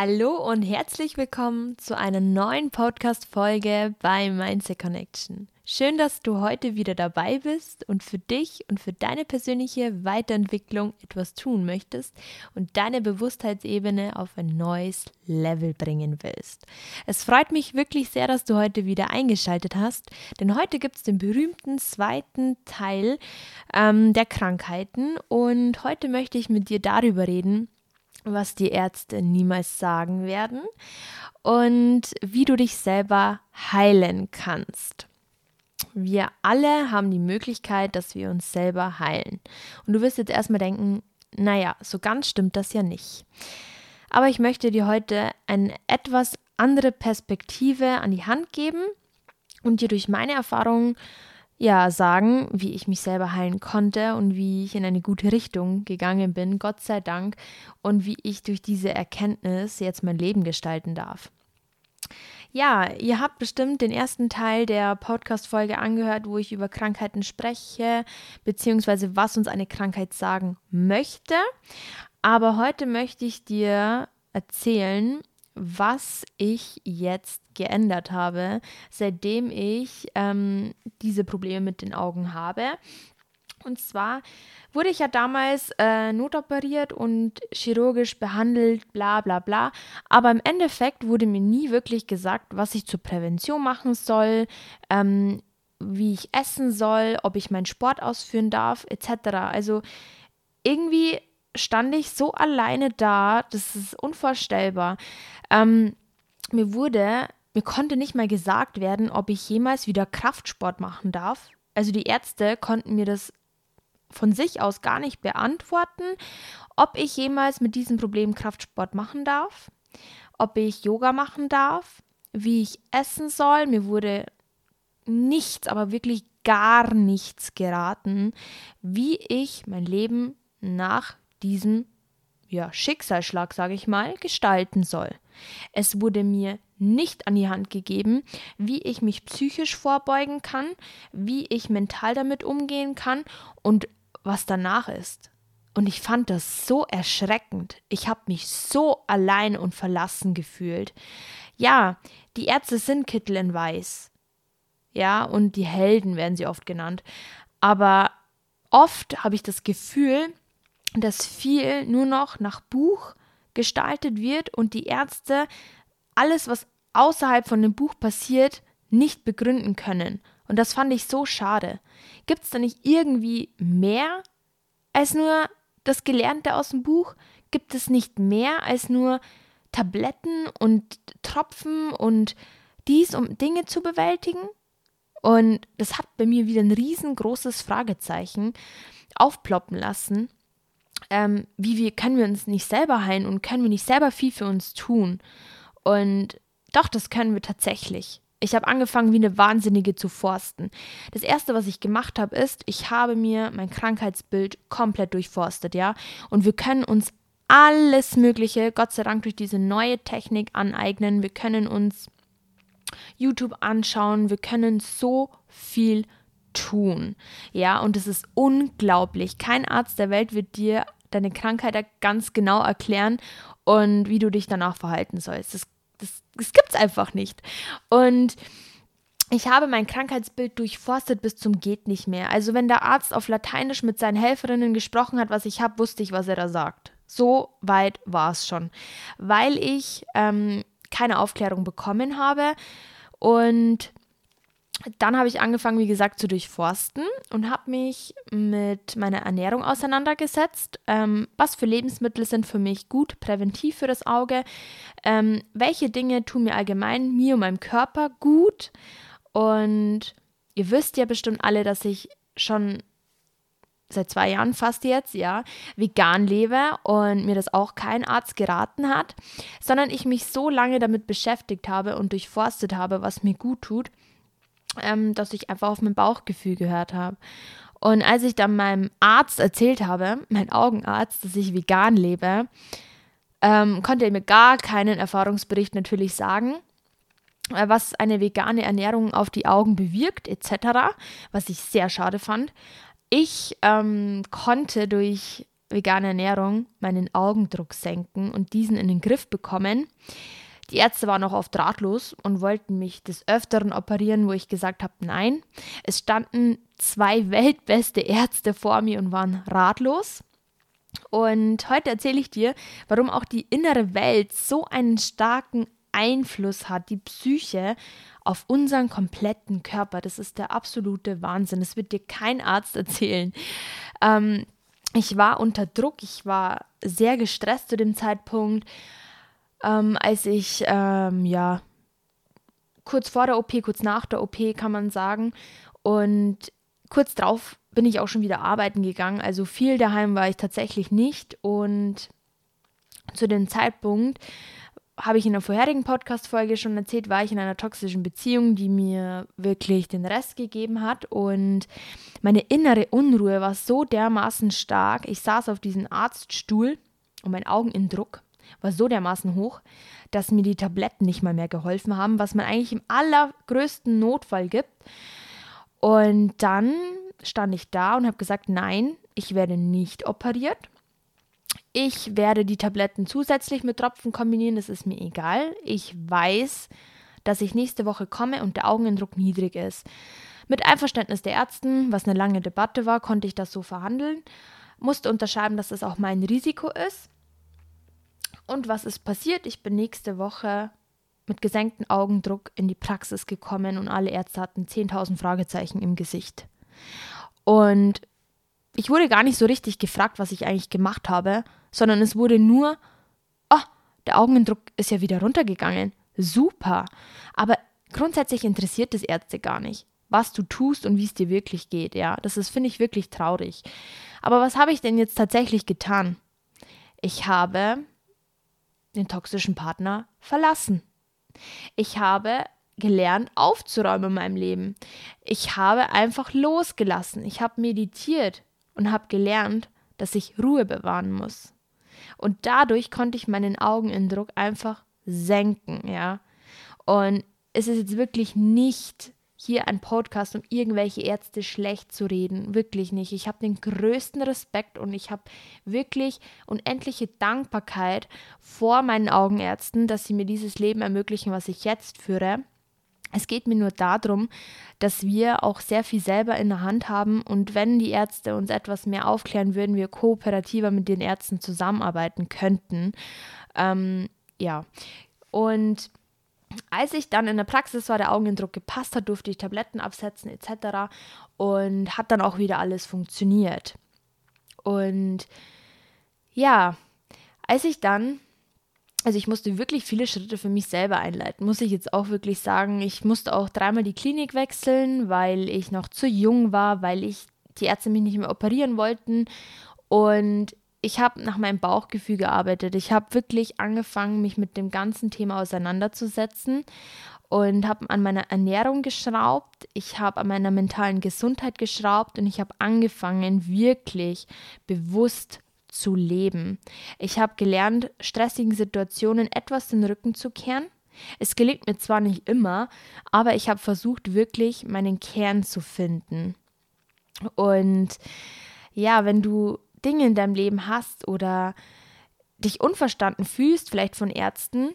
Hallo und herzlich willkommen zu einer neuen Podcast-Folge bei Mindset Connection. Schön, dass du heute wieder dabei bist und für dich und für deine persönliche Weiterentwicklung etwas tun möchtest und deine Bewusstheitsebene auf ein neues Level bringen willst. Es freut mich wirklich sehr, dass du heute wieder eingeschaltet hast, denn heute gibt es den berühmten zweiten Teil ähm, der Krankheiten und heute möchte ich mit dir darüber reden, was die Ärzte niemals sagen werden und wie du dich selber heilen kannst. Wir alle haben die Möglichkeit, dass wir uns selber heilen. Und du wirst jetzt erstmal denken, naja, so ganz stimmt das ja nicht. Aber ich möchte dir heute eine etwas andere Perspektive an die Hand geben und dir durch meine Erfahrungen ja, sagen, wie ich mich selber heilen konnte und wie ich in eine gute Richtung gegangen bin, Gott sei Dank, und wie ich durch diese Erkenntnis jetzt mein Leben gestalten darf. Ja, ihr habt bestimmt den ersten Teil der Podcast-Folge angehört, wo ich über Krankheiten spreche, beziehungsweise was uns eine Krankheit sagen möchte. Aber heute möchte ich dir erzählen, was ich jetzt geändert habe, seitdem ich ähm, diese Probleme mit den Augen habe. Und zwar wurde ich ja damals äh, notoperiert und chirurgisch behandelt, bla bla bla. Aber im Endeffekt wurde mir nie wirklich gesagt, was ich zur Prävention machen soll, ähm, wie ich essen soll, ob ich meinen Sport ausführen darf, etc. Also irgendwie stand ich so alleine da, das ist unvorstellbar. Ähm, mir wurde, mir konnte nicht mal gesagt werden, ob ich jemals wieder Kraftsport machen darf. Also die Ärzte konnten mir das von sich aus gar nicht beantworten, ob ich jemals mit diesem Problem Kraftsport machen darf, ob ich Yoga machen darf, wie ich essen soll. Mir wurde nichts, aber wirklich gar nichts geraten, wie ich mein Leben nach diesem ja, Schicksalsschlag, sage ich mal, gestalten soll. Es wurde mir nicht an die Hand gegeben, wie ich mich psychisch vorbeugen kann, wie ich mental damit umgehen kann und was danach ist. Und ich fand das so erschreckend. Ich habe mich so allein und verlassen gefühlt. Ja, die Ärzte sind Kittel in Weiß. Ja, und die Helden werden sie oft genannt. Aber oft habe ich das Gefühl, dass viel nur noch nach Buch gestaltet wird und die Ärzte alles, was außerhalb von dem Buch passiert, nicht begründen können. Und das fand ich so schade. Gibt es da nicht irgendwie mehr als nur das Gelernte aus dem Buch? Gibt es nicht mehr als nur Tabletten und Tropfen und dies, um Dinge zu bewältigen? Und das hat bei mir wieder ein riesengroßes Fragezeichen aufploppen lassen ähm, wie wir, können wir uns nicht selber heilen und können wir nicht selber viel für uns tun? Und doch, das können wir tatsächlich. Ich habe angefangen, wie eine Wahnsinnige zu forsten. Das erste, was ich gemacht habe, ist, ich habe mir mein Krankheitsbild komplett durchforstet, ja. Und wir können uns alles Mögliche, Gott sei Dank, durch diese neue Technik aneignen. Wir können uns YouTube anschauen. Wir können so viel tun. Ja, und es ist unglaublich. Kein Arzt der Welt wird dir deine Krankheit ganz genau erklären und wie du dich danach verhalten sollst. Das, das, das gibt es einfach nicht. Und ich habe mein Krankheitsbild durchforstet bis zum geht nicht mehr. Also wenn der Arzt auf Lateinisch mit seinen Helferinnen gesprochen hat, was ich habe, wusste ich, was er da sagt. So weit war es schon, weil ich ähm, keine Aufklärung bekommen habe und dann habe ich angefangen, wie gesagt, zu durchforsten und habe mich mit meiner Ernährung auseinandergesetzt. Ähm, was für Lebensmittel sind für mich gut, präventiv für das Auge? Ähm, welche Dinge tun mir allgemein, mir und meinem Körper gut? Und ihr wisst ja bestimmt alle, dass ich schon seit zwei Jahren fast jetzt, ja, vegan lebe und mir das auch kein Arzt geraten hat, sondern ich mich so lange damit beschäftigt habe und durchforstet habe, was mir gut tut ähm, dass ich einfach auf mein Bauchgefühl gehört habe. Und als ich dann meinem Arzt erzählt habe, mein Augenarzt, dass ich vegan lebe, ähm, konnte er mir gar keinen Erfahrungsbericht natürlich sagen, äh, was eine vegane Ernährung auf die Augen bewirkt, etc., was ich sehr schade fand. Ich ähm, konnte durch vegane Ernährung meinen Augendruck senken und diesen in den Griff bekommen. Die Ärzte waren auch oft ratlos und wollten mich des Öfteren operieren, wo ich gesagt habe, nein. Es standen zwei weltbeste Ärzte vor mir und waren ratlos. Und heute erzähle ich dir, warum auch die innere Welt so einen starken Einfluss hat, die Psyche auf unseren kompletten Körper. Das ist der absolute Wahnsinn. Das wird dir kein Arzt erzählen. Ähm, ich war unter Druck, ich war sehr gestresst zu dem Zeitpunkt, ähm, als ich, ähm, ja, kurz vor der OP, kurz nach der OP kann man sagen. Und kurz drauf bin ich auch schon wieder arbeiten gegangen. Also viel daheim war ich tatsächlich nicht. Und zu dem Zeitpunkt habe ich in der vorherigen Podcast-Folge schon erzählt, war ich in einer toxischen Beziehung, die mir wirklich den Rest gegeben hat. Und meine innere Unruhe war so dermaßen stark. Ich saß auf diesem Arztstuhl und mein Augenindruck war so dermaßen hoch, dass mir die Tabletten nicht mal mehr geholfen haben, was man eigentlich im allergrößten Notfall gibt. Und dann stand ich da und habe gesagt, nein, ich werde nicht operiert. Ich werde die Tabletten zusätzlich mit Tropfen kombinieren, das ist mir egal. Ich weiß, dass ich nächste Woche komme und der Augenindruck niedrig ist. Mit Einverständnis der Ärzten, was eine lange Debatte war, konnte ich das so verhandeln, musste unterschreiben, dass das auch mein Risiko ist. Und was ist passiert? Ich bin nächste Woche mit gesenktem Augendruck in die Praxis gekommen und alle Ärzte hatten 10.000 Fragezeichen im Gesicht. Und ich wurde gar nicht so richtig gefragt, was ich eigentlich gemacht habe, sondern es wurde nur, oh, der Augendruck ist ja wieder runtergegangen. Super. Aber grundsätzlich interessiert es Ärzte gar nicht, was du tust und wie es dir wirklich geht. Ja, das finde ich, wirklich traurig. Aber was habe ich denn jetzt tatsächlich getan? Ich habe den toxischen Partner verlassen. Ich habe gelernt, aufzuräumen in meinem Leben. Ich habe einfach losgelassen. Ich habe meditiert und habe gelernt, dass ich Ruhe bewahren muss. Und dadurch konnte ich meinen Augenindruck einfach senken, ja. Und es ist jetzt wirklich nicht hier ein Podcast, um irgendwelche Ärzte schlecht zu reden. Wirklich nicht. Ich habe den größten Respekt und ich habe wirklich unendliche Dankbarkeit vor meinen Augenärzten, dass sie mir dieses Leben ermöglichen, was ich jetzt führe. Es geht mir nur darum, dass wir auch sehr viel selber in der Hand haben und wenn die Ärzte uns etwas mehr aufklären würden, wir kooperativer mit den Ärzten zusammenarbeiten könnten. Ähm, ja, und als ich dann in der Praxis war, der Augendruck gepasst hat, durfte ich Tabletten absetzen etc. Und hat dann auch wieder alles funktioniert. Und ja, als ich dann also ich musste wirklich viele Schritte für mich selber einleiten, muss ich jetzt auch wirklich sagen. Ich musste auch dreimal die Klinik wechseln, weil ich noch zu jung war, weil ich die Ärzte mich nicht mehr operieren wollten. Und ich habe nach meinem Bauchgefühl gearbeitet. Ich habe wirklich angefangen, mich mit dem ganzen Thema auseinanderzusetzen und habe an meiner Ernährung geschraubt, ich habe an meiner mentalen Gesundheit geschraubt und ich habe angefangen, wirklich bewusst zu leben. Ich habe gelernt, stressigen Situationen etwas den Rücken zu kehren. Es gelingt mir zwar nicht immer, aber ich habe versucht, wirklich meinen Kern zu finden. Und ja, wenn du Dinge in deinem Leben hast oder dich unverstanden fühlst, vielleicht von Ärzten,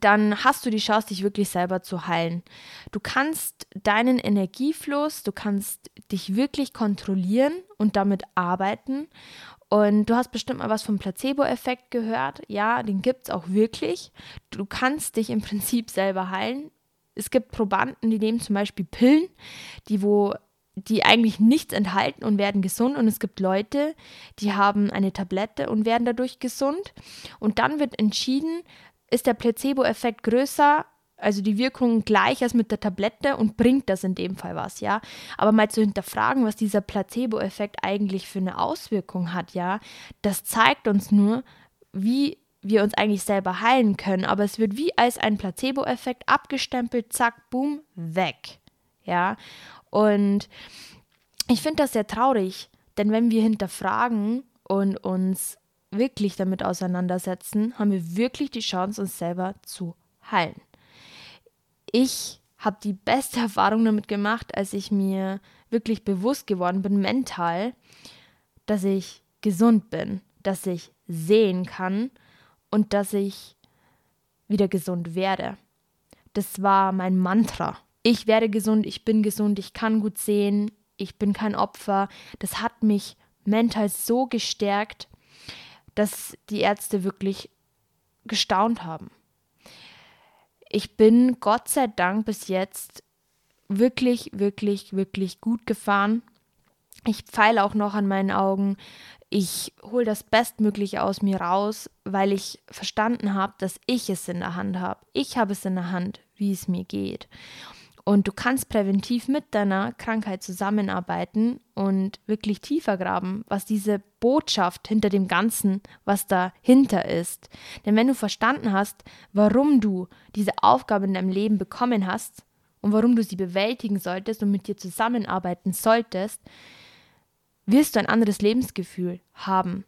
dann hast du die Chance, dich wirklich selber zu heilen. Du kannst deinen Energiefluss, du kannst dich wirklich kontrollieren und damit arbeiten und du hast bestimmt mal was vom Placebo-Effekt gehört. Ja, den gibt es auch wirklich. Du kannst dich im Prinzip selber heilen. Es gibt Probanden, die nehmen zum Beispiel Pillen, die wo die eigentlich nichts enthalten und werden gesund. Und es gibt Leute, die haben eine Tablette und werden dadurch gesund. Und dann wird entschieden, ist der Placebo-Effekt größer also die Wirkung gleich als mit der Tablette und bringt das in dem Fall was, ja. Aber mal zu hinterfragen, was dieser Placebo-Effekt eigentlich für eine Auswirkung hat, ja, das zeigt uns nur, wie wir uns eigentlich selber heilen können. Aber es wird wie als ein Placebo-Effekt abgestempelt, zack, boom, weg, ja. Und ich finde das sehr traurig, denn wenn wir hinterfragen und uns wirklich damit auseinandersetzen, haben wir wirklich die Chance, uns selber zu heilen ich habe die beste Erfahrung damit gemacht, als ich mir wirklich bewusst geworden bin, mental, dass ich gesund bin, dass ich sehen kann und dass ich wieder gesund werde. Das war mein Mantra. Ich werde gesund, ich bin gesund, ich kann gut sehen, ich bin kein Opfer. Das hat mich mental so gestärkt, dass die Ärzte wirklich gestaunt haben. Ich bin Gott sei Dank bis jetzt wirklich, wirklich, wirklich gut gefahren. Ich pfeile auch noch an meinen Augen. Ich hole das Bestmögliche aus mir raus, weil ich verstanden habe, dass ich es in der Hand habe. Ich habe es in der Hand, wie es mir geht. Und du kannst präventiv mit deiner Krankheit zusammenarbeiten und wirklich tiefer graben, was diese Botschaft hinter dem Ganzen, was dahinter ist. Denn wenn du verstanden hast, warum du diese Aufgabe in deinem Leben bekommen hast und warum du sie bewältigen solltest und mit dir zusammenarbeiten solltest, wirst du ein anderes Lebensgefühl haben.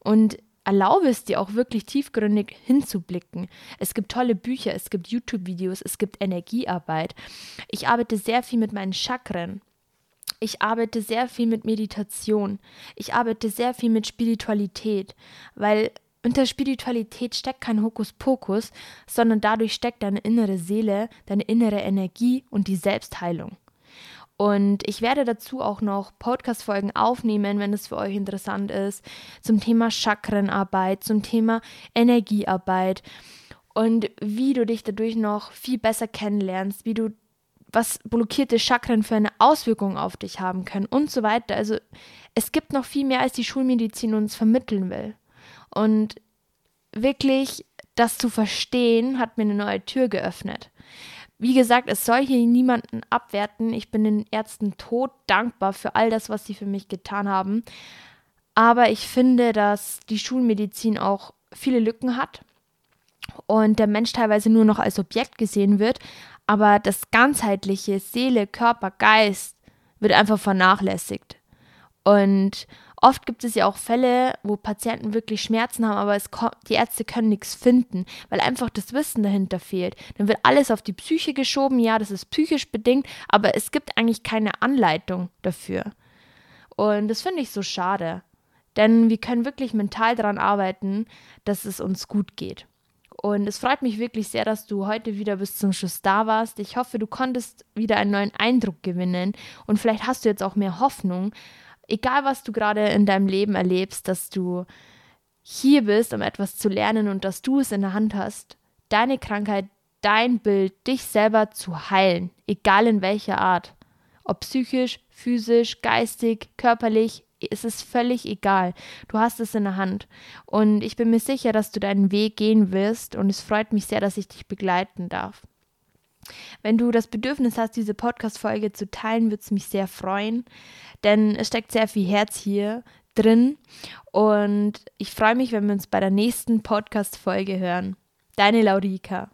Und erlaube es dir auch wirklich tiefgründig hinzublicken. Es gibt tolle Bücher, es gibt YouTube-Videos, es gibt Energiearbeit. Ich arbeite sehr viel mit meinen Chakren. Ich arbeite sehr viel mit Meditation. Ich arbeite sehr viel mit Spiritualität, weil unter Spiritualität steckt kein Hokuspokus, sondern dadurch steckt deine innere Seele, deine innere Energie und die Selbstheilung. Und ich werde dazu auch noch Podcast-Folgen aufnehmen, wenn es für euch interessant ist, zum Thema Chakrenarbeit, zum Thema Energiearbeit und wie du dich dadurch noch viel besser kennenlernst, wie du was blockierte Chakren für eine Auswirkung auf dich haben können und so weiter. Also es gibt noch viel mehr, als die Schulmedizin uns vermitteln will. Und wirklich das zu verstehen, hat mir eine neue Tür geöffnet. Wie gesagt, es soll hier niemanden abwerten. Ich bin den Ärzten tot dankbar für all das, was sie für mich getan haben. Aber ich finde, dass die Schulmedizin auch viele Lücken hat und der Mensch teilweise nur noch als Objekt gesehen wird. Aber das ganzheitliche Seele, Körper, Geist wird einfach vernachlässigt. Und Oft gibt es ja auch Fälle, wo Patienten wirklich Schmerzen haben, aber es die Ärzte können nichts finden, weil einfach das Wissen dahinter fehlt. Dann wird alles auf die Psyche geschoben, ja, das ist psychisch bedingt, aber es gibt eigentlich keine Anleitung dafür. Und das finde ich so schade, denn wir können wirklich mental daran arbeiten, dass es uns gut geht. Und es freut mich wirklich sehr, dass du heute wieder bis zum Schluss da warst. Ich hoffe, du konntest wieder einen neuen Eindruck gewinnen und vielleicht hast du jetzt auch mehr Hoffnung, egal was du gerade in deinem Leben erlebst, dass du hier bist, um etwas zu lernen und dass du es in der Hand hast, deine Krankheit, dein Bild, dich selber zu heilen, egal in welcher Art. Ob psychisch, physisch, geistig, körperlich, es ist völlig egal. Du hast es in der Hand. Und ich bin mir sicher, dass du deinen Weg gehen wirst. Und es freut mich sehr, dass ich dich begleiten darf. Wenn du das Bedürfnis hast, diese Podcast-Folge zu teilen, würde es mich sehr freuen, denn es steckt sehr viel Herz hier drin und ich freue mich, wenn wir uns bei der nächsten Podcast-Folge hören. Deine Laurika.